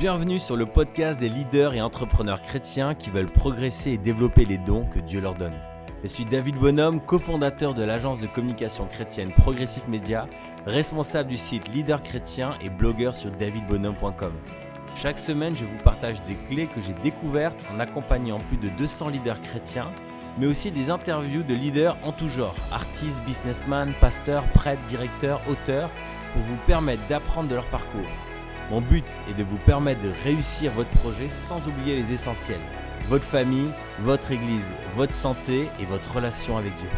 Bienvenue sur le podcast des leaders et entrepreneurs chrétiens qui veulent progresser et développer les dons que Dieu leur donne. Je suis David Bonhomme, cofondateur de l'agence de communication chrétienne Progressif Média, responsable du site Leader Chrétien et blogueur sur davidbonhomme.com. Chaque semaine, je vous partage des clés que j'ai découvertes en accompagnant plus de 200 leaders chrétiens, mais aussi des interviews de leaders en tout genre, artistes, businessmen, pasteurs, prêtres, directeurs, auteurs, pour vous permettre d'apprendre de leur parcours mon but est de vous permettre de réussir votre projet sans oublier les essentiels. Votre famille, votre église, votre santé et votre relation avec Dieu.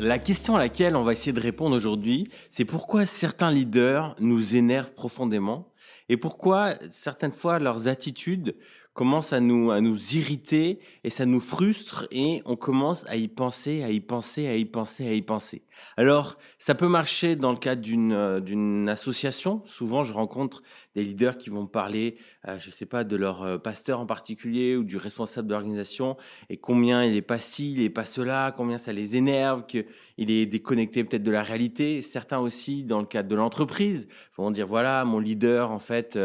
La question à laquelle on va essayer de répondre aujourd'hui, c'est pourquoi certains leaders nous énervent profondément et pourquoi certaines fois leurs attitudes commence à nous, à nous irriter et ça nous frustre et on commence à y penser, à y penser, à y penser, à y penser. Alors, ça peut marcher dans le cadre euh, d'une association. Souvent, je rencontre des leaders qui vont parler, euh, je ne sais pas, de leur euh, pasteur en particulier ou du responsable de l'organisation et combien il est pas ci, il est pas cela, combien ça les énerve, qu'il est déconnecté peut-être de la réalité. Certains aussi, dans le cadre de l'entreprise, vont dire voilà, mon leader, en fait,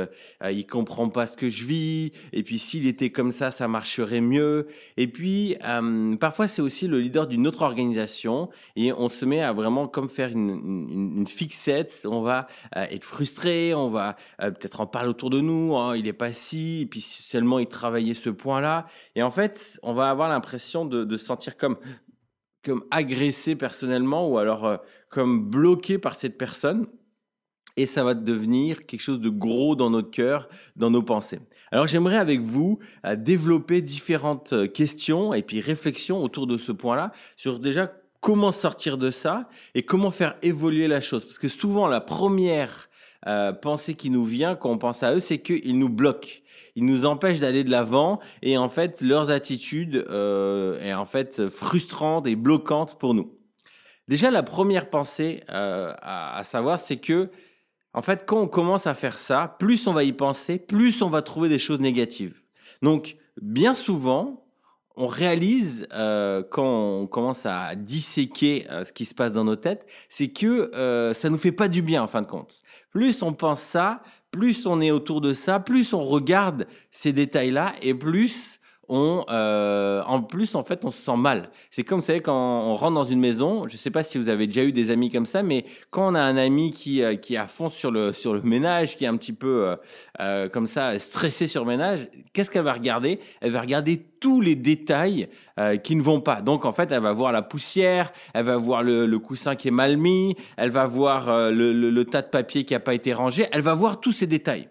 il comprend pas ce que je vis et puis s'il était comme ça, ça marcherait mieux. Et puis, euh, parfois, c'est aussi le leader d'une autre organisation et on se met à vraiment comme faire une, fixette. On va euh, être frustré, on va euh, peut-être en parler autour de nous. Hein, il est pas si, et puis seulement il travaillait ce point-là. Et en fait, on va avoir l'impression de, se sentir comme comme agressé personnellement ou alors comme bloqué par cette personne et ça va devenir quelque chose de gros dans notre cœur, dans nos pensées. Alors j'aimerais avec vous euh, développer différentes euh, questions et puis réflexions autour de ce point-là sur déjà comment sortir de ça et comment faire évoluer la chose. Parce que souvent la première euh, pensée qui nous vient quand on pense à eux, c'est qu'ils nous bloquent. Ils nous empêchent d'aller de l'avant et en fait leurs attitudes euh, est en fait frustrante et bloquante pour nous. Déjà la première pensée euh, à, à savoir, c'est que en fait, quand on commence à faire ça, plus on va y penser, plus on va trouver des choses négatives. Donc, bien souvent, on réalise euh, quand on commence à disséquer euh, ce qui se passe dans nos têtes, c'est que euh, ça nous fait pas du bien en fin de compte. Plus on pense ça, plus on est autour de ça, plus on regarde ces détails-là et plus on, euh, en plus, en fait, on se sent mal. C'est comme, vous savez, quand on rentre dans une maison, je ne sais pas si vous avez déjà eu des amis comme ça, mais quand on a un ami qui, euh, qui est à fond sur le, sur le ménage, qui est un petit peu euh, comme ça, stressé sur le ménage, qu'est-ce qu'elle va regarder? Elle va regarder tous les détails qui ne vont pas. Donc, en fait, elle va voir la poussière, elle va voir le, coussin qui est mal mis, elle va voir le tas de papier qui n'a pas été rangé, elle va voir tous ces détails.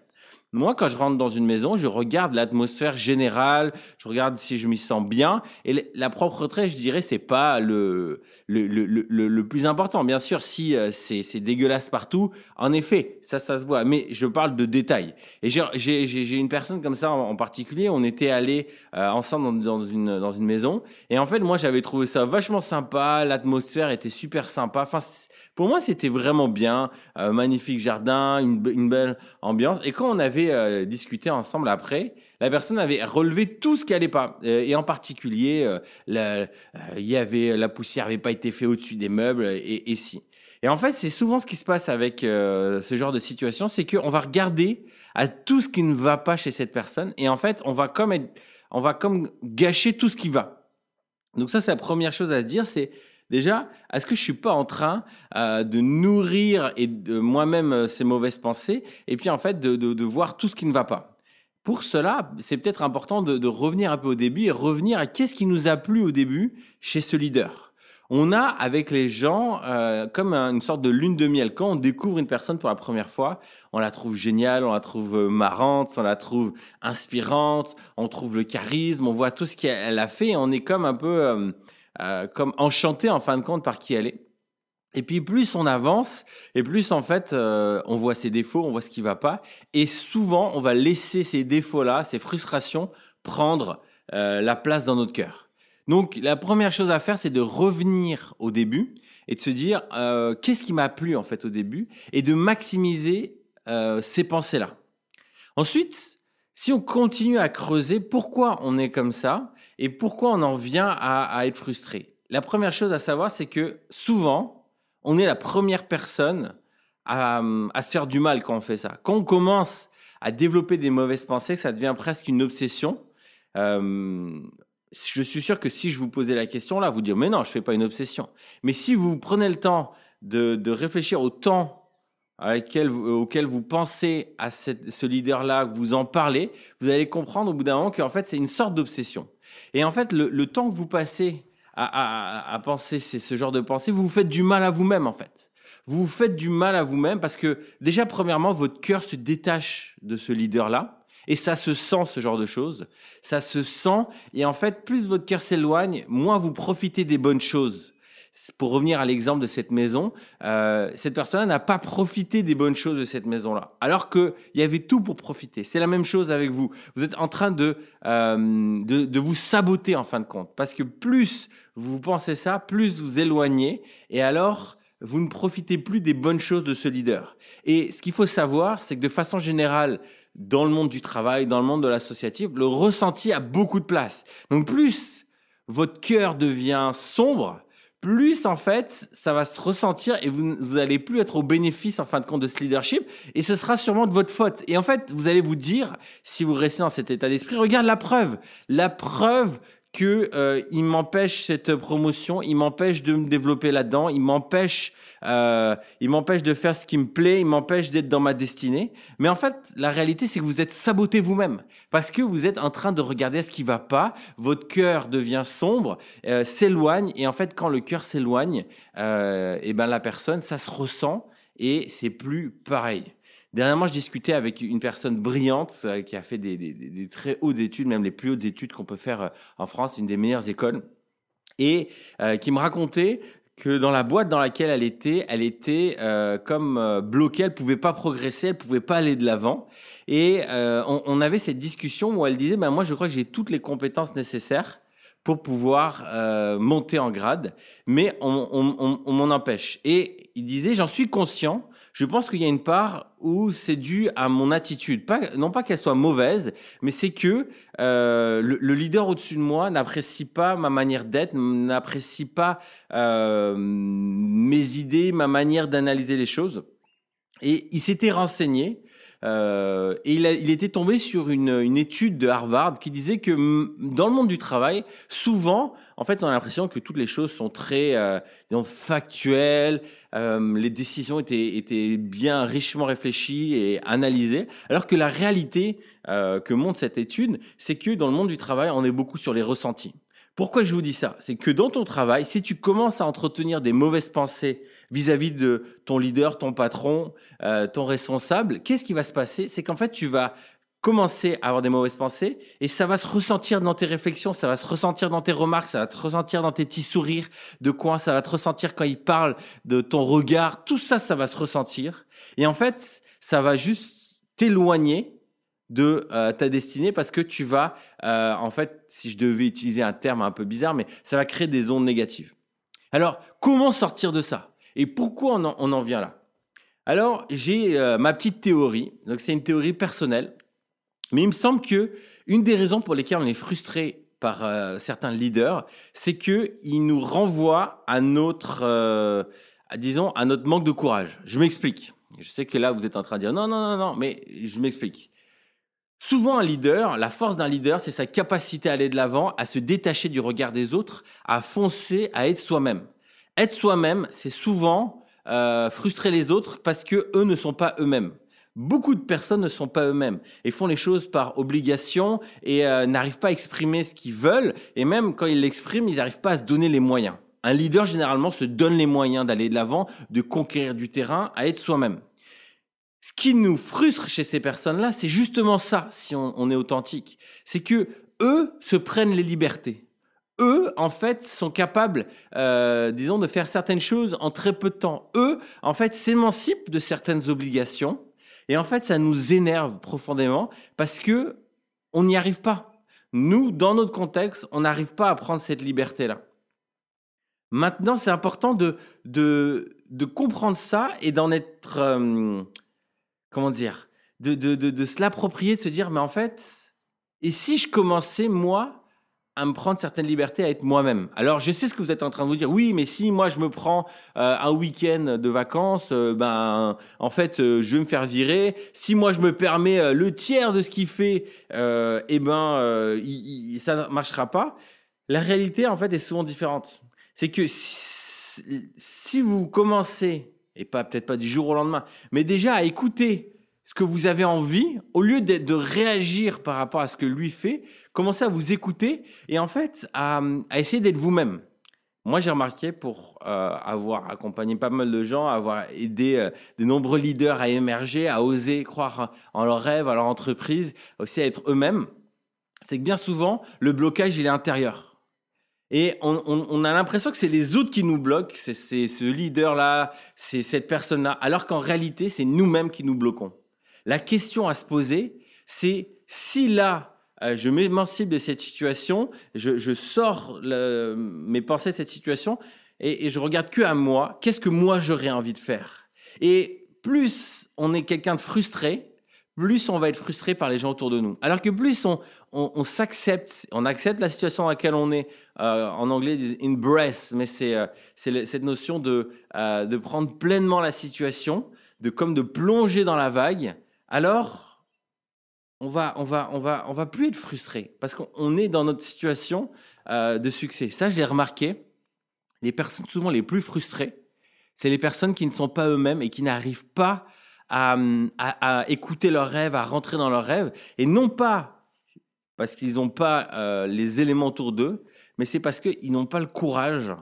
Moi, quand je rentre dans une maison, je regarde l'atmosphère générale, je regarde si je m'y sens bien. Et la propreté, je dirais, c'est pas le, le, le, le, le plus important. Bien sûr, si euh, c'est dégueulasse partout, en effet, ça, ça se voit. Mais je parle de détails. Et j'ai une personne comme ça en, particulier. On était allés euh, ensemble dans, dans, une, dans une maison. Et en fait, moi, j'avais trouvé ça vachement sympa. L'atmosphère était super sympa. Enfin, pour moi, c'était vraiment bien. Euh, magnifique jardin, une, belle ambiance. Et quand on avait euh, discuté ensemble après, la personne avait relevé tout ce qui allait pas. Euh, et en particulier, euh, la, y avait, la poussière n'avait pas été faite au-dessus des meubles et, et si. Et en fait, c'est souvent ce qui se passe avec ce genre de situation, c'est qu'on va regarder à tout ce qui ne va pas chez cette personne. Et en fait, on va comme, être, on va comme gâcher tout ce qui va. Donc ça, c'est la première chose à se dire, c'est Déjà, est-ce que je suis pas en train euh, de nourrir et de moi-même euh, ces mauvaises pensées et puis en fait de, voir tout ce qui ne va pas? Pour cela, c'est peut-être important de, revenir un peu au début et revenir à qu'est-ce qui nous a plu au début chez ce leader. On a avec les gens euh, comme une sorte de lune de miel. Quand on découvre une personne pour la première fois, on la trouve géniale, on la trouve marrante, on la trouve inspirante, on trouve le charisme, on voit tout ce qu'elle a fait. On est comme un peu euh, comme enchanté en fin de compte par qui elle est. Et puis plus on avance, et plus en fait euh, on voit ses défauts, on voit ce qui va pas, et souvent on va laisser ces défauts-là, ces frustrations, prendre euh, la place dans notre cœur. Donc la première chose à faire, c'est de revenir au début et de se dire euh, qu'est-ce qui m'a plu en fait au début et de maximiser euh, ces pensées-là. Ensuite, si on continue à creuser pourquoi on est comme ça et pourquoi on en vient à, être frustré? La première chose à savoir, c'est que souvent, on est la première personne à, se faire du mal quand on fait ça. Quand on commence à développer des mauvaises pensées, ça devient presque une obsession. Euh, je suis sûr que si je vous posais la question là, vous dire mais non, je fais pas une obsession. Mais si vous prenez le temps de, réfléchir au temps auquel vous pensez à ce leader-là, que vous en parlez, vous allez comprendre au bout d'un moment qu'en fait c'est une sorte d'obsession. Et en fait, le, temps que vous passez à, penser ce genre de pensée, vous vous faites du mal à vous-même en fait. Vous vous faites du mal à vous-même parce que déjà, premièrement, votre cœur se détache de ce leader-là. Et ça se sent, ce genre de choses. Ça se sent. Et en fait, plus votre cœur s'éloigne, moins vous profitez des bonnes choses. Pour revenir à l'exemple de cette maison, euh, cette personne n'a pas profité des bonnes choses de cette maison-là, alors qu'il y avait tout pour profiter. C'est la même chose avec vous. Vous êtes en train de, euh, de, de, vous saboter en fin de compte, parce que plus vous pensez ça, plus vous éloignez, et alors vous ne profitez plus des bonnes choses de ce leader. Et ce qu'il faut savoir, c'est que de façon générale, dans le monde du travail, dans le monde de l'associatif, le ressenti a beaucoup de place. Donc plus votre cœur devient sombre, plus en fait ça va se ressentir et vous, vous allez plus être au bénéfice en fin de compte de ce leadership et ce sera sûrement de votre faute. Et en fait, vous allez vous dire, si vous restez dans cet état d'esprit, regarde la preuve, la preuve que euh, il m'empêche cette promotion, il m'empêche de me développer là-dedans, il m'empêche euh, il m'empêche de faire ce qui me plaît, il m'empêche d'être dans ma destinée. Mais en fait, la réalité, c'est que vous êtes saboté vous-même parce que vous êtes en train de regarder ce qui va pas. Votre cœur devient sombre, euh, s'éloigne, et en fait, quand le cœur s'éloigne, euh, et ben la personne, ça se ressent et c'est plus pareil. Dernièrement, je discutais avec une personne brillante euh, qui a fait des, très hautes études, même les plus hautes études qu'on peut faire en France, une des meilleures écoles et qui me racontait que dans la boîte dans laquelle elle était, elle était euh, comme euh, bloquée, elle pouvait pas progresser, elle pouvait pas aller de l'avant. Et euh, on, avait cette discussion où elle disait, ben moi je crois que j'ai toutes les compétences nécessaires pour pouvoir euh, monter en grade, mais on m'en empêche. Et il disait, j'en suis conscient, je pense qu'il y a une part où c'est dû à mon attitude. Pas, non pas qu'elle soit mauvaise, mais c'est que euh, le, leader au-dessus de moi n'apprécie pas ma manière d'être, n'apprécie pas euh, mes idées, ma manière d'analyser les choses. Et il s'était renseigné euh, et il, il, était tombé sur une, une, étude de Harvard qui disait que dans le monde du travail, souvent, en fait, on a l'impression que toutes les choses sont très euh, disons, factuelles, euh, les décisions étaient, étaient bien richement réfléchies et analysées, alors que la réalité euh, que montre cette étude, c'est que dans le monde du travail, on est beaucoup sur les ressentis. Pourquoi je vous dis ça? C'est que dans ton travail, si tu commences à entretenir des mauvaises pensées vis-à-vis de ton leader, ton patron, euh, ton responsable, qu'est-ce qui va se passer? C'est qu'en fait, tu vas commencer à avoir des mauvaises pensées et ça va se ressentir dans tes réflexions, ça va se ressentir dans tes remarques, ça va te ressentir dans tes petits sourires de coin, ça va te ressentir quand il parle de ton regard, tout ça, ça va se ressentir. Et en fait, ça va juste t'éloigner de euh, ta destinée parce que tu vas, euh, en fait, si je devais utiliser un terme un peu bizarre, mais ça va créer des ondes négatives. Alors, comment sortir de ça Et pourquoi on en, vient là? Alors, j'ai euh, ma petite théorie. Donc, c'est une théorie personnelle, mais il me semble que une des raisons pour lesquelles on est frustré par certains leaders, c'est que ils nous renvoient à notre, disons, à notre manque de courage. Je m'explique. Je sais que là, vous êtes en train de dire non, non, non, non, mais je m'explique. Souvent, un leader, la force d'un leader, c'est sa capacité à aller de l'avant, à se détacher du regard des autres, à foncer, à être soi-même. Être soi-même, c'est souvent euh, frustrer les autres parce que eux ne sont pas eux-mêmes. Beaucoup de personnes ne sont pas eux-mêmes et font les choses par obligation et euh, n'arrivent pas à exprimer ce qu'ils veulent. Et même quand ils l'expriment, ils n'arrivent pas à se donner les moyens. Un leader, généralement, se donne les moyens d'aller de l'avant, de conquérir du terrain, à être soi-même. Ce qui nous frustre chez ces personnes-là, c'est justement ça, si on, est authentique. C'est que eux se prennent les libertés. Eux, en fait, sont capables, euh, disons, de faire certaines choses en très peu de temps. Eux, en fait, s'émancipent de certaines obligations. Et en fait, ça nous énerve profondément parce que on n'y arrive pas. Nous, dans notre contexte, on n'arrive pas à prendre cette liberté-là. Maintenant, c'est important de, de, de comprendre ça et d'en être, euh, comment dire, de, de, de, de se l'approprier, de se dire, mais en fait, et si je commençais, moi, à me prendre certaines libertés, à être moi-même. Alors, je sais ce que vous êtes en train de vous dire. Oui, mais si moi je me prends euh, un week-end de vacances, euh, ben en fait, euh, je vais me faire virer. Si moi je me permets le tiers de ce qu'il fait, eh ben, ça ne marchera pas. La réalité, en fait, est souvent différente. C'est que si, si vous commencez, et pas peut-être pas du jour au lendemain, mais déjà à écouter ce que vous avez envie, au lieu de, de réagir par rapport à ce que lui fait, commencez à vous écouter et en fait à, essayer d'être vous-même. Moi, j'ai remarqué pour euh, avoir accompagné pas mal de gens, avoir aidé euh, de nombreux leaders à émerger, à oser croire en leurs rêves, à leur entreprise, aussi à être eux-mêmes, c'est que bien souvent, le blocage, il est intérieur. Et on, on, on a l'impression que c'est les autres qui nous bloquent, c'est ce leader-là, c'est cette personne-là, alors qu'en réalité, c'est nous-mêmes qui nous bloquons. La question à se poser, c'est si là, euh, je m'émancipe de cette situation, je, je sors le, mes pensées de cette situation et, et je regarde que à moi, qu'est-ce que moi j'aurais envie de faire? Et plus on est quelqu'un de frustré, plus on va être frustré par les gens autour de nous. Alors que plus on, on, on s'accepte, on accepte la situation dans laquelle on est, euh, en anglais, ils embrace, mais c'est euh, cette notion de, euh, de prendre pleinement la situation, de comme de plonger dans la vague, alors on va, on va, on va, on va plus être frustré parce qu'on est dans notre situation euh, de succès. Ça, je l'ai remarqué. Les personnes souvent les plus frustrées, c'est les personnes qui ne sont pas eux-mêmes et qui n'arrivent pas à, à, écouter leurs rêves, à rentrer dans leurs rêves, et non pas parce qu'ils n'ont pas euh, les éléments autour d'eux, mais c'est parce qu'ils n'ont pas le courage,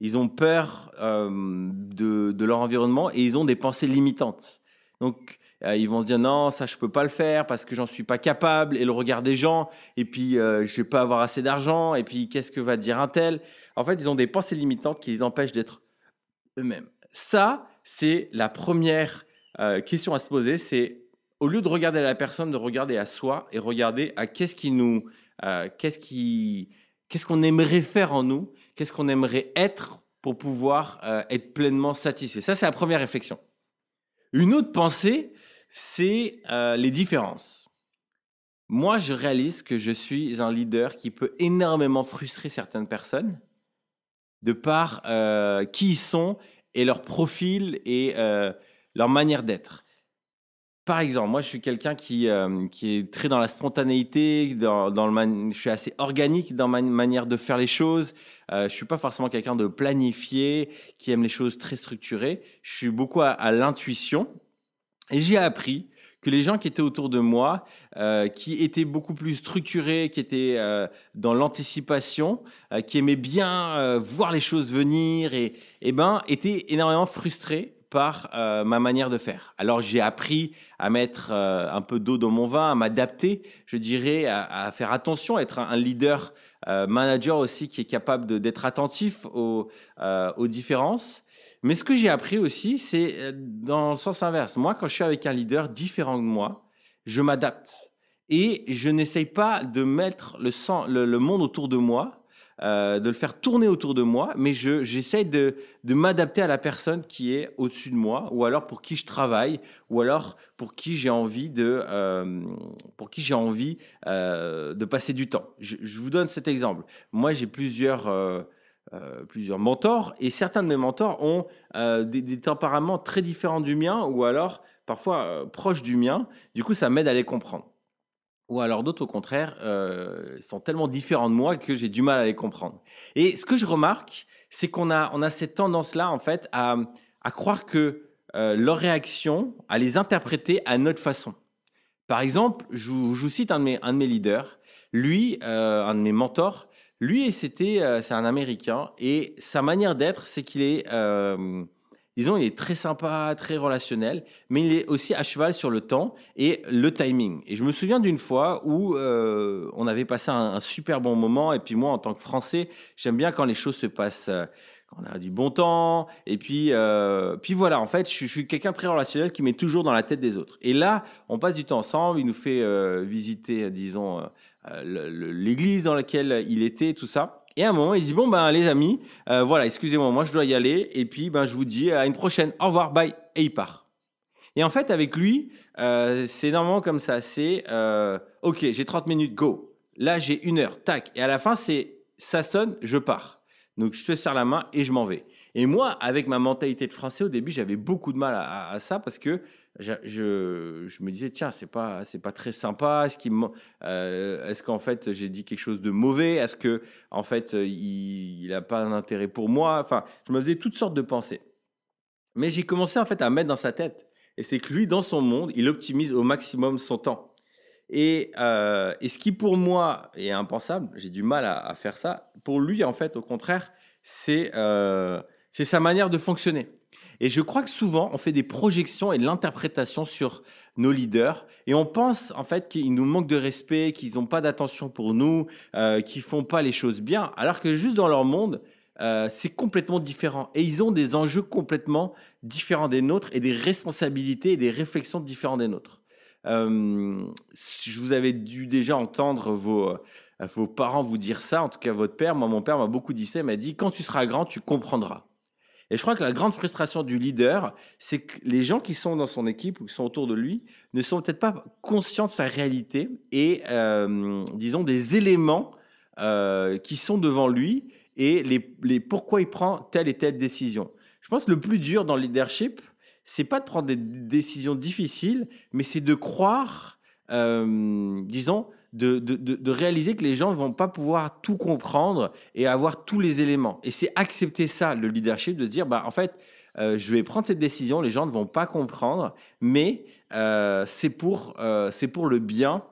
ils ont peur euh, de, de, leur environnement et ils ont des pensées limitantes. Donc, euh, ils vont dire non, ça je peux pas le faire parce que j'en suis pas capable et le regard des gens et puis euh, je vais pas avoir assez d'argent et puis qu'est-ce que va dire un tel? En fait, ils ont des pensées limitantes qui les empêchent d'être eux-mêmes. Ça, c'est la première euh, question à se poser, c'est au lieu de regarder à la personne, de regarder à soi et regarder à qu'est-ce qui nous euh, qu'est-ce qui qu'est-ce qu'on aimerait faire en nous, qu'est-ce qu'on aimerait être pour pouvoir être pleinement satisfait? Ça, c'est la première réflexion. Une autre pensée, c'est euh, les différences. Moi, je réalise que je suis un leader qui peut énormément frustrer certaines personnes de par euh, qui ils sont et leur profil et euh, leur manière d'être. Par exemple, moi, je suis quelqu'un qui, qui est très dans la spontanéité, dans, le je suis assez organique dans ma manière de faire les choses. Je suis pas forcément quelqu'un de planifié, qui aime les choses très structurées. Je suis beaucoup à l'intuition et j'ai appris que les gens qui étaient autour de moi, euh, qui étaient beaucoup plus structurés, qui étaient euh, dans l'anticipation, euh, qui aimaient bien euh, voir les choses venir, et, et eh ben, étaient énormément frustrés par euh, ma manière de faire. Alors j'ai appris à mettre euh, un peu d'eau dans mon vin, à m'adapter, je dirais, à, à, faire attention, à être un, leader manager aussi qui est capable d'être attentif aux, aux différences. Mais ce que j'ai appris aussi, c'est euh, dans le sens inverse. Moi, quand je suis avec un leader différent de moi, je m'adapte. Et je n'essaye pas de mettre le, sang, le, monde autour de moi, euh, de le faire tourner autour de moi, mais j'essaye de, de m'adapter à la personne qui est au-dessus de moi, ou alors pour qui je travaille, ou alors pour qui j'ai envie de, euh, pour qui envie de passer du temps. Je, je, vous donne cet exemple. Moi, j'ai plusieurs euh, plusieurs mentors, et certains de mes mentors ont euh, des, tempéraments très différents du mien, ou alors parfois euh, proches du mien. Du coup, ça m'aide à les comprendre. Ou alors d'autres, au contraire, sont tellement différents de moi que j'ai du mal à les comprendre. Et ce que je remarque, c'est qu'on a, on a cette tendance-là, en fait, à, à croire que leurs réactions, à les interpréter à notre façon. Par exemple, je je vous cite un de, mes, un de mes leaders. Lui, un de mes mentors, lui, c'était, euh, c'est un Américain et sa manière d'être, c'est qu'il est, euh, disons, il est très sympa, très relationnel, mais il est aussi à cheval sur le temps et le timing. Et je me souviens d'une fois où euh, on avait passé un, super bon moment et puis moi, en tant que Français, j'aime bien quand les choses se passent. Euh, on a du bon temps, et puis, puis voilà, en fait, je, suis quelqu'un très relationnel qui met toujours dans la tête des autres. Et là, on passe du temps ensemble, il nous fait visiter, disons, l'église dans laquelle il était, tout ça. Et à un moment, il dit Bon, ben, les amis, euh, voilà, excusez-moi, moi je dois y aller. Et puis, ben, je vous dis à une prochaine. Au revoir, bye. Et il part. Et en fait, avec lui, euh, c'est normalement comme ça. C'est euh, OK, j'ai 30 minutes, go. Là, j'ai une heure, tac. Et à la fin, c'est ça sonne, je pars. Donc, je te serre la main et je m'en vais. Et moi, avec ma mentalité de français, au début, j'avais beaucoup de mal à, ça parce que je, me disais, tiens, c'est pas, c'est pas très sympa. Euh, est-ce qu'en fait, j'ai dit quelque chose de mauvais? Est-ce que, en fait, il n'a pas d'intérêt pour moi? Enfin, je me faisais toutes sortes de pensées. Mais j'ai commencé en fait à mettre dans sa tête. Et c'est que lui, dans son monde, il optimise au maximum son temps. Et, euh, ce qui pour moi est impensable, j'ai du mal à, faire ça. Pour lui, en fait, au contraire, c'est euh, c'est sa manière de fonctionner. Et je crois que souvent, on fait des projections et de l'interprétation sur nos leaders et on pense en fait qu'ils nous manquent de respect, qu'ils n'ont pas d'attention pour nous, euh, qu'ils font pas les choses bien, alors que juste dans leur monde, euh, c'est complètement différent. Et ils ont des enjeux complètement différents des nôtres et des responsabilités et des réflexions différents des nôtres. Euh, je vous avais dû déjà entendre vos, vos parents vous dire ça, en tout cas votre père. Moi, mon père m'a beaucoup dit ça. Il m'a dit quand tu seras grand, tu comprendras. Et je crois que la grande frustration du leader, c'est que les gens qui sont dans son équipe ou qui sont autour de lui ne sont peut-être pas conscients de sa réalité et, euh, disons, des éléments euh, qui sont devant lui et les, les, pourquoi il prend telle et telle décision. Je pense que le plus dur dans le leadership, c'est pas de prendre des décisions difficiles, mais c'est de croire, euh, disons, de, de, de, réaliser que les gens ne vont pas pouvoir tout comprendre et avoir tous les éléments. Et c'est accepter ça, le leadership, de se dire, bah, en fait, euh, je vais prendre cette décision, les gens ne vont pas comprendre, mais euh, c'est pour, euh, c'est pour le bien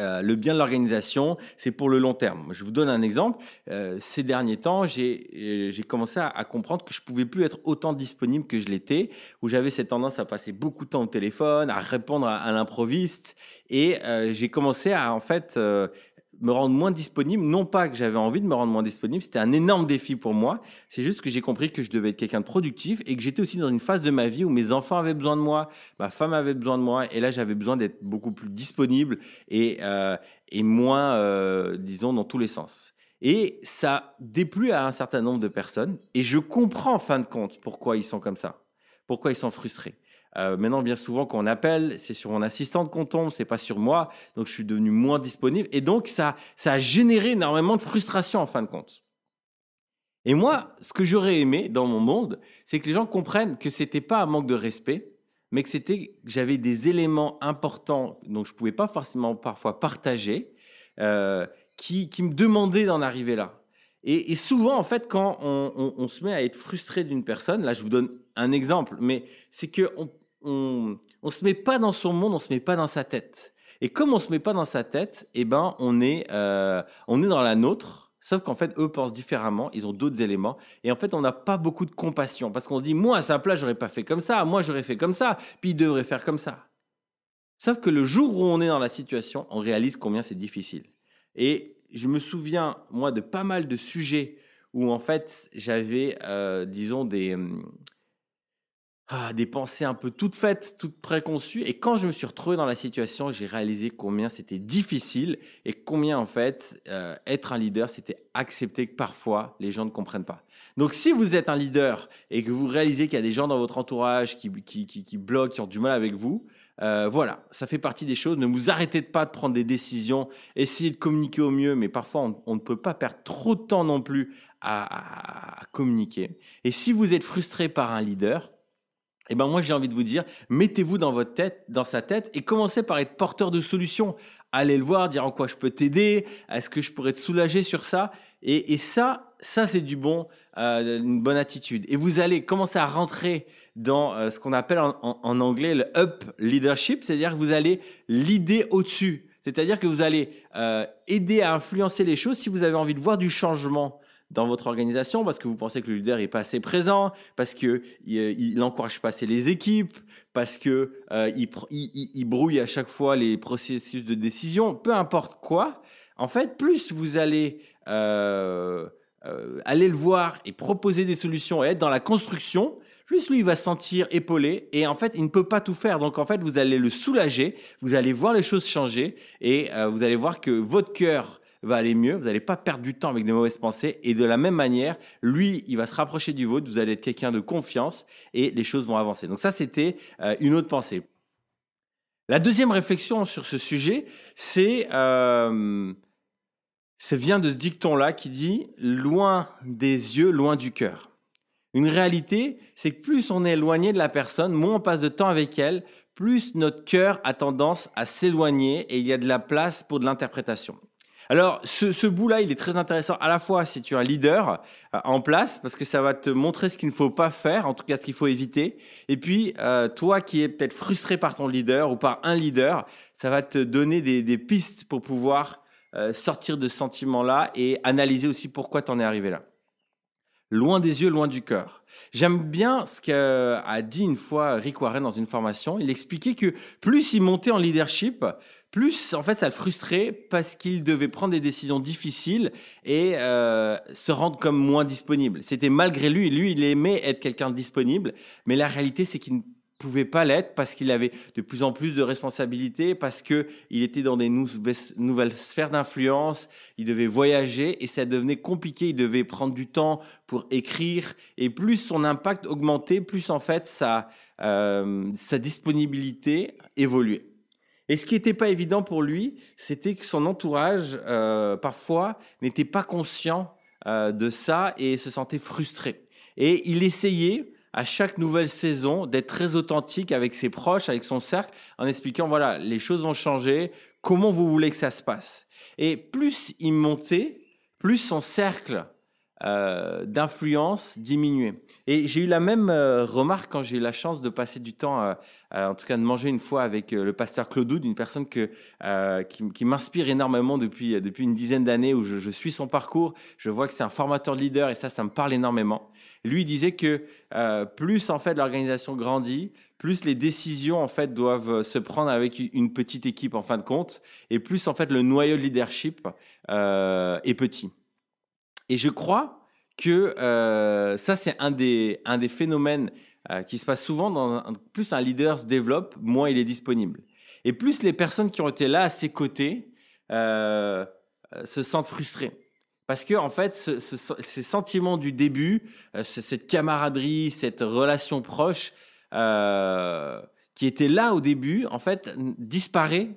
euh, le bien de l'organisation, c'est pour le long terme. Je vous donne un exemple. Euh, ces derniers temps, j'ai euh, commencé à, comprendre que je pouvais plus être autant disponible que je l'étais, où j'avais cette tendance à passer beaucoup de temps au téléphone, à répondre à, à l'improviste, et j'ai commencé à en fait me rendre moins disponible. Non pas que j'avais envie de me rendre moins disponible, c'était un énorme défi pour moi. C'est juste que j'ai compris que je devais être quelqu'un de productif et que j'étais aussi dans une phase de ma vie où mes enfants avaient besoin de moi, ma femme avait besoin de moi, et là j'avais besoin d'être beaucoup plus disponible et, euh, et moins, euh, disons, dans tous les sens. Et ça déplut à un certain nombre de personnes, et je comprends en fin de compte pourquoi ils sont comme ça, pourquoi ils sont frustrés. Euh, maintenant, bien souvent, quand on appelle, c'est sur mon assistante qu'on tombe, c'est pas sur moi. Donc, je suis devenu moins disponible. Et donc, ça, ça a généré énormément de frustration en fin de compte. Et moi, ce que j'aurais aimé dans mon monde, c'est que les gens comprennent que c'était pas un manque de respect, mais que c'était j'avais des éléments importants dont je pouvais pas forcément parfois partager, euh, qui, me demandaient d'en arriver là. Et, souvent, en fait, quand on se met à être frustré d'une personne, là, je vous donne un exemple, mais c'est que on, on ne se met pas dans son monde, on se met pas dans sa tête. Et comme on se met pas dans sa tête, eh ben on est euh, on est dans la nôtre. Sauf qu'en fait, eux pensent différemment, ils ont d'autres éléments. Et en fait, on n'a pas beaucoup de compassion parce qu'on se dit, moi, à sa place, j'aurais pas fait comme ça, moi, j'aurais fait comme ça, puis il devrait faire comme ça. Sauf que le jour où on est dans la situation, on réalise combien c'est difficile. Et je me souviens, moi, de pas mal de sujets où, en fait, j'avais, euh, disons, des, hum, ah, des pensées un peu toutes faites, toutes préconçues. Et quand je me suis retrouvé dans la situation, j'ai réalisé combien c'était difficile et combien, en fait, euh, être un leader, c'était accepter que parfois les gens ne comprennent pas. Donc, si vous êtes un leader et que vous réalisez qu'il y a des gens dans votre entourage qui, qui, bloquent, qui ont du mal avec vous, euh, voilà, ça fait partie des choses. Ne vous arrêtez pas de prendre des décisions, essayez de communiquer au mieux, mais parfois on, ne peut pas perdre trop de temps non plus à communiquer. Et si vous êtes frustré par un leader, eh ben moi j'ai envie de vous dire, mettez-vous dans votre tête, dans sa tête, et commencez par être porteur de solutions. Allez le voir, dire en quoi je peux t'aider, est-ce que je pourrais te soulager sur ça, et, ça, ça c'est du bon, euh, une bonne attitude. Et vous allez commencer à rentrer dans euh, ce qu'on appelle en, anglais le up leadership, c'est-à-dire que vous allez l'idée au-dessus, c'est-à-dire que vous allez euh, aider à influencer les choses si vous avez envie de voir du changement dans votre organisation parce que vous pensez que le leader est pas assez présent, parce que il, n'encourage pas assez les équipes, parce que euh, il, il, brouille à chaque fois les processus de décision, peu importe quoi. En fait, plus vous allez euh, euh, aller le voir et proposer des solutions et être dans la construction, plus lui va se sentir épaulé et en fait il ne peut pas tout faire. Donc en fait vous allez le soulager, vous allez voir les choses changer et vous allez voir que votre cœur va aller mieux, vous n'allez pas perdre du temps avec des mauvaises pensées, et de la même manière, lui, il va se rapprocher du vôtre, vous allez être quelqu'un de confiance, et les choses vont avancer. Donc ça, c'était euh, une autre pensée. La deuxième réflexion sur ce sujet, c'est... Euh, ça vient de ce dicton-là qui dit loin des yeux, loin du cœur. Une réalité, c'est que plus on est éloigné de la personne, moins on passe de temps avec elle, plus notre cœur a tendance à s'éloigner et il y a de la place pour de l'interprétation. Alors, ce, bout-là, il est très intéressant à la fois si tu es un leader euh, en place, parce que ça va te montrer ce qu'il ne faut pas faire, en tout cas ce qu'il faut éviter. Et puis, euh, toi qui es peut-être frustré par ton leader ou par un leader, ça va te donner des, pistes pour pouvoir euh, sortir de ce sentiment-là et analyser aussi pourquoi tu en es arrivé là loin des yeux, loin du cœur. J'aime bien ce qu'a dit une fois Rick Warren dans une formation. Il expliquait que plus il montait en leadership, plus en fait ça le frustrait parce qu'il devait prendre des décisions difficiles et euh, se rendre comme moins disponible. C'était malgré lui, lui il aimait être quelqu'un de disponible, mais la réalité c'est qu'il pouvait pas l'être parce qu'il avait de plus en plus de responsabilités, parce que il était dans des nouvelles sphères d'influence, il devait voyager et ça devenait compliqué. Il devait prendre du temps pour écrire et plus son impact augmentait, plus en fait sa, euh, disponibilité évoluait. Et ce qui n'était pas évident pour lui, c'était que son entourage, euh, parfois, n'était pas conscient euh, de ça et se sentait frustré. Et il essayait, à chaque nouvelle saison d'être très authentique avec ses proches, avec son cercle, en expliquant, voilà, les choses vont changer, comment vous voulez que ça se passe. Et plus il montait, plus son cercle euh, d'influence diminuait. Et j'ai eu la même euh, remarque quand j'ai eu la chance de passer du temps, euh, en tout cas de manger une fois avec le pasteur Claude Oud, une personne qui, m'inspire énormément depuis, une dizaine d'années où je, suis son parcours. Je vois que c'est un formateur de leader et ça, ça me parle énormément. Lui disait que plus en fait l'organisation grandit, plus les décisions en fait doivent se prendre avec une petite équipe en fin de compte, et plus en fait le noyau de leadership est petit. Et je crois que euh, ça c'est un des, phénomènes qui se passe souvent plus un leader se développe, moins il est disponible. Et plus les personnes qui ont été là à ses côtés se sentent frustrées. Parce que en fait, ces sentiments du début, euh, cette camaraderie, cette relation proche euh, qui était là au début, en fait, disparaît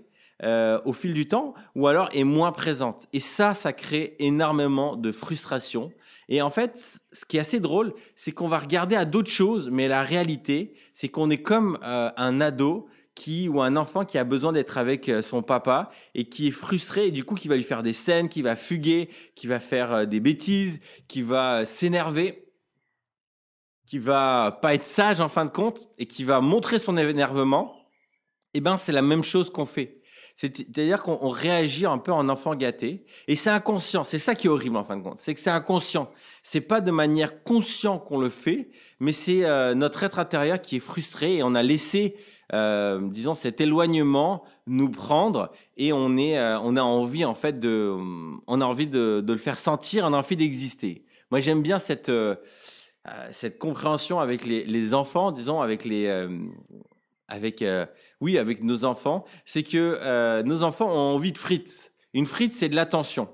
euh, au fil du temps, ou alors est moins présente. Et ça, ça crée énormément de frustration. Et en fait, ce qui est assez drôle, c'est qu'on va regarder à d'autres choses, mais la réalité, c'est qu'on est comme un ado qui ou un enfant qui a besoin d'être avec euh, son papa et qui est frustré et du coup qui va lui faire des scènes, qui va fuguer, qui va faire euh, des bêtises, qui va euh, s'énerver, qui va pas être sage en fin de compte et qui va montrer son énervement, eh ben c'est la même chose qu'on fait. C'est-à-dire qu'on réagit un peu en enfant gâté et c'est inconscient. C'est ça qui est horrible en fin de compte. C'est que c'est inconscient. C'est pas de manière consciente qu'on le fait, mais c'est notre être intérieur qui est frustré et on a laissé euh, disons, cet éloignement nous prendre et on, est, euh, on a envie, en fait, de, on a envie de, le faire sentir, on a envie d'exister. Moi, j'aime bien cette, euh, cette compréhension avec les, les, enfants, disons, avec les. avec, oui, avec nos enfants, c'est que nos enfants ont envie de frites. Une frite, c'est de l'attention.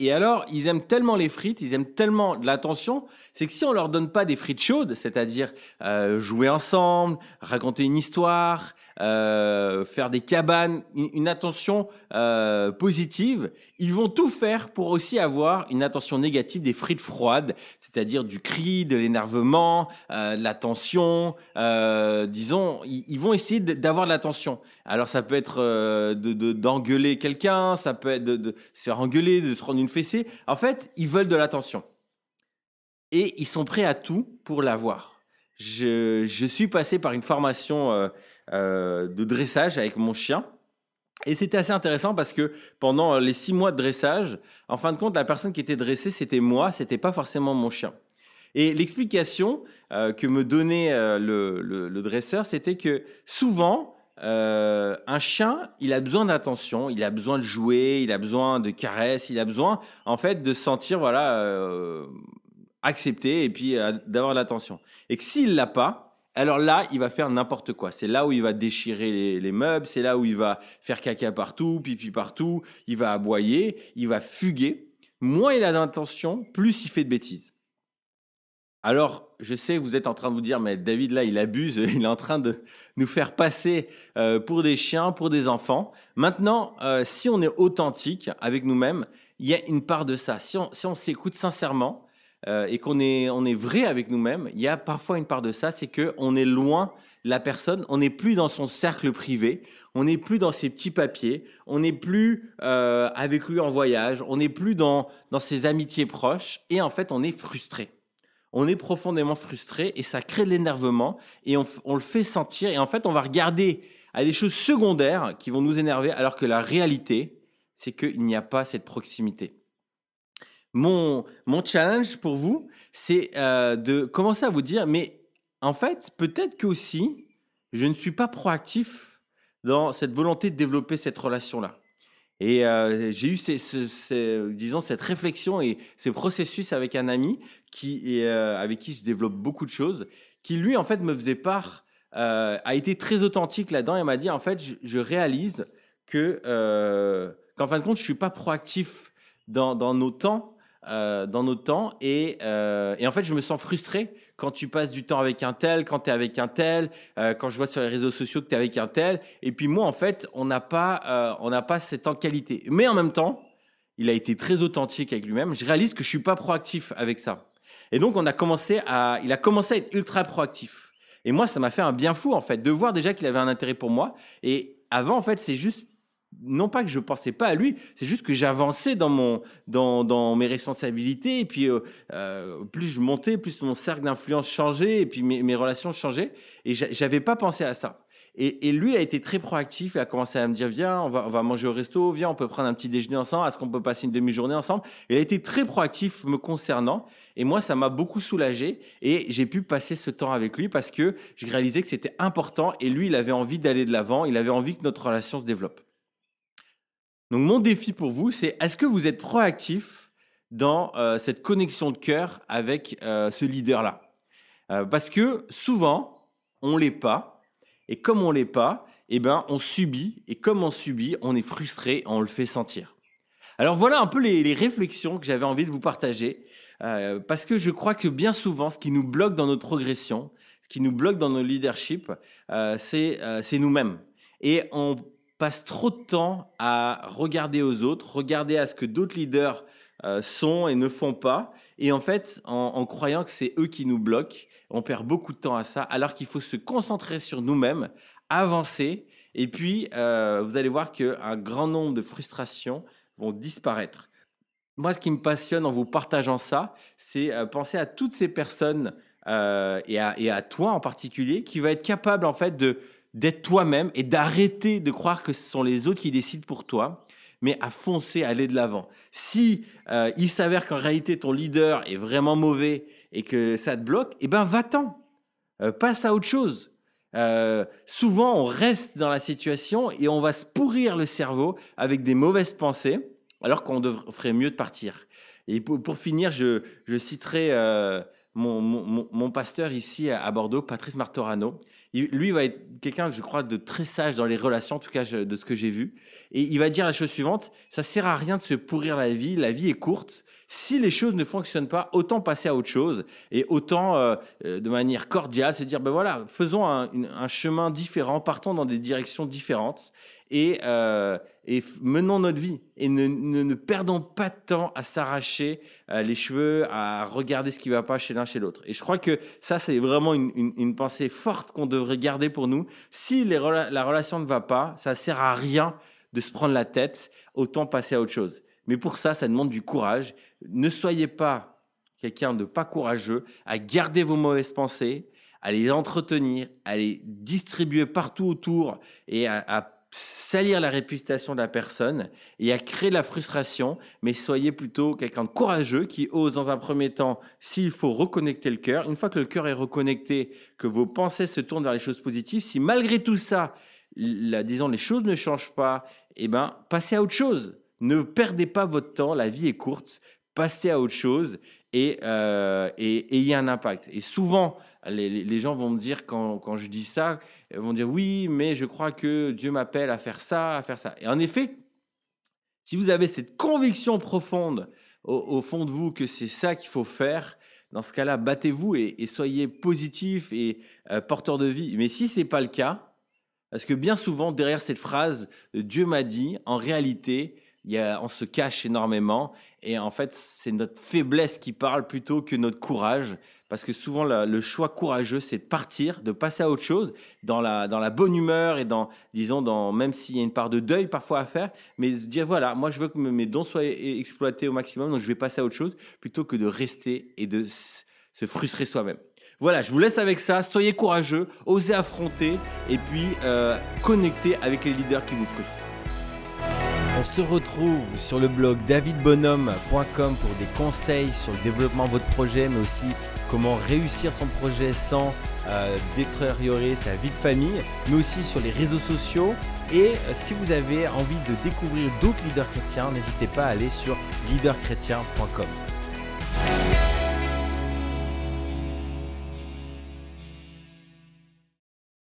Et alors, ils aiment tellement les frites, ils aiment tellement l'attention, c'est que si on leur donne pas des frites chaudes, c'est-à-dire euh, jouer ensemble, raconter une histoire, euh, faire des cabanes, une, attention euh, positive, ils vont tout faire pour aussi avoir une attention négative des frites froides, c'est-à-dire du cri, de l'énervement, euh, de l'attention. Euh, disons, ils, vont essayer d'avoir de l'attention. Alors ça peut être euh, d'engueuler quelqu'un, ça peut être de, se faire engueuler, de se prendre une fessée. En fait, ils veulent de l'attention. Et ils sont prêts à tout pour l'avoir. Je, je, suis passé par une formation de dressage avec mon chien. Et c'était assez intéressant parce que pendant les six mois de dressage, en fin de compte, la personne qui était dressée, c'était moi, c'était pas forcément mon chien. Et l'explication euh, que me donnait euh, le, dresseur, c'était que souvent, euh, un chien, il a besoin d'attention, il a besoin de jouer, il a besoin de caresses, il a besoin, en fait, de se sentir, voilà, accepté et puis d'avoir l'attention. Et que s'il l'a pas, Alors là, il va faire n'importe quoi. C'est là où il va déchirer les, les meubles, c'est là où il va faire caca partout, pipi partout, il va aboyer, il va fuguer. Moins il a d'intention, plus il fait de bêtises. Alors, je sais vous êtes en train de vous dire, mais David, là, il abuse, il est en train de nous faire passer euh, pour des chiens, pour des enfants. Maintenant, euh, si on est authentique avec nous-mêmes, il y a une part de ça. Si on s'écoute sincèrement euh, et qu'on est, on est vrai avec nous-mêmes, il y a parfois une part de ça, c'est qu'on est loin la personne, on n'est plus dans son cercle privé, on n'est plus dans ses petits papiers, on n'est plus avec lui en voyage, on n'est plus dans, dans ses amitiés proches, et en fait, on est frustré on est profondément frustré et ça crée de l'énervement et on, le fait sentir. Et en fait, on va regarder à des choses secondaires qui vont nous énerver alors que la réalité, c'est qu'il n'y a pas cette proximité. Mon, mon challenge pour vous, c'est euh, de commencer à vous dire, mais en fait, peut-être que aussi, je ne suis pas proactif dans cette volonté de développer cette relation-là. Et euh, j'ai eu disons, cette réflexion et ces processus avec un ami qui, euh, avec qui je développe beaucoup de choses, qui lui, en fait, me faisait part, a été très authentique là-dedans et m'a dit, en fait, je, réalise que, qu'en fin de compte, je ne suis pas proactif dans nos temps, dans nos temps et, et en fait, je me sens frustré quand tu passes du temps avec un tel, quand tu es avec un tel, euh, quand je vois sur les réseaux sociaux que tu es avec un tel. Et puis moi, en fait, on n'a pas, euh, on n'a pas temps de qualité. Mais en même temps, il a été très authentique avec lui-même. Je réalise que je suis pas proactif avec ça. Et donc, on a commencé à, il a commencé à être ultra proactif. Et moi, ça m'a fait un bien fou, en fait, de voir déjà qu'il avait un intérêt pour moi. Et avant, en fait, c'est juste non pas que je pensais pas à lui, c'est juste que j'avançais dans dans, mes responsabilités et puis euh, euh, plus je montais, plus mon cercle d'influence changeait et puis mes, relations changeaient et j'avais pas pensé à ça. Et, et, lui a été très proactif, il a commencé à me dire viens, on va, on va manger au resto, viens, on peut prendre un petit déjeuner ensemble, est-ce qu'on peut passer une demi-journée ensemble? Il a été très proactif me concernant et moi ça m'a beaucoup soulagé et j'ai pu passer ce temps avec lui parce que je réalisais que c'était important et lui il avait envie d'aller de l'avant, il avait envie que notre relation se développe. Donc mon défi pour vous, c'est est-ce que vous êtes proactif dans euh, cette connexion de cœur avec euh, ce leader-là? Euh, Parce que souvent, on l'est pas, et comme on l'est pas, eh ben, on subit, et comme on subit, on est frustré, on le fait sentir. Alors voilà un peu les, les réflexions que j'avais envie de vous partager, parce que je crois que bien souvent, ce qui nous bloque dans notre progression, ce qui nous bloque dans nos leadership, c'est nous-mêmes. Et on passe trop de temps à regarder aux autres, regarder à ce que d'autres leaders euh, sont et ne font pas. Et en fait, en, croyant que c'est eux qui nous bloquent, on perd beaucoup de temps à ça, alors qu'il faut se concentrer sur nous-mêmes, avancer. Et puis, euh, vous allez voir qu'un grand nombre de frustrations vont disparaître. Moi, ce qui me passionne en vous partageant ça, c'est euh, penser à toutes ces personnes et à, et, à, toi en particulier, qui va être capable en fait de d'être toi-même et d'arrêter de croire que ce sont les autres qui décident pour toi, mais à foncer, à aller de l'avant. Si euh, il s'avère qu'en réalité ton leader est vraiment mauvais et que ça te bloque, eh ben va-t'en, euh, passe à autre chose. Euh, souvent, on reste dans la situation et on va se pourrir le cerveau avec des mauvaises pensées, alors qu'on ferait mieux de partir. Et pour, finir, je, citerai mon, mon, pasteur ici à Bordeaux, Patrice Martorano, lui va être quelqu'un, je crois, de très sage dans les relations, en tout cas de ce que j'ai vu. Et il va dire la chose suivante ça sert à rien de se pourrir la vie. La vie est courte. Si les choses ne fonctionnent pas, autant passer à autre chose et autant, euh, euh, de manière cordiale, se dire ben voilà, faisons un, chemin différent, partons dans des directions différentes et, euh, et menons notre vie et ne, ne, perdons pas de temps à s'arracher euh, les cheveux, à regarder ce qui ne va pas chez l'un chez l'autre. Et je crois que ça, c'est vraiment une, une, pensée forte qu'on devrait garder pour nous. Si les, la relation ne va pas, ça sert à rien de se prendre la tête, autant passer à autre chose. Mais pour ça, ça demande du courage. Ne soyez pas quelqu'un de pas courageux à garder vos mauvaises pensées, à les entretenir, à les distribuer partout autour et à salir la réputation de la personne et à créer la frustration, mais soyez plutôt quelqu'un de courageux qui ose dans un premier temps, s'il faut reconnecter le cœur. Une fois que le cœur est reconnecté, que vos pensées se tournent vers les choses positives, si malgré tout ça, la, disons, les choses ne changent pas, eh ben, passez à autre chose. Ne perdez pas votre temps, la vie est courte, passez à autre chose et, euh, et, ayez un impact. Et souvent, les, gens vont me dire quand, quand, je dis ça, ils vont dire oui, mais je crois que Dieu m'appelle à faire ça, à faire ça. Et en effet, si vous avez cette conviction profonde au, fond de vous que c'est ça qu'il faut faire, dans ce cas-là, battez-vous et, soyez positif et euh, porteur de vie. Mais si ce n'est pas le cas, parce que bien souvent, derrière cette phrase, Dieu m'a dit, en réalité, il y a, on se cache énormément. Et en fait, c'est notre faiblesse qui parle plutôt que notre courage. Parce que souvent, le choix courageux, c'est de partir, de passer à autre chose, dans la, dans la bonne humeur et dans, disons, dans, même s'il y a une part de deuil parfois à faire, mais se dire, voilà, moi, je veux que mes dons soient exploités au maximum, donc je vais passer à autre chose, plutôt que de rester et de se frustrer soi-même. Voilà, je vous laisse avec ça. Soyez courageux, osez affronter et puis euh, connectez avec les leaders qui vous frustrent. Retrouve sur le blog davidbonhomme.com pour des conseils sur le développement de votre projet, mais aussi comment réussir son projet sans euh, détériorer sa vie de famille, mais aussi sur les réseaux sociaux. Et euh, si vous avez envie de découvrir d'autres leaders chrétiens, n'hésitez pas à aller sur leaderchrétien.com.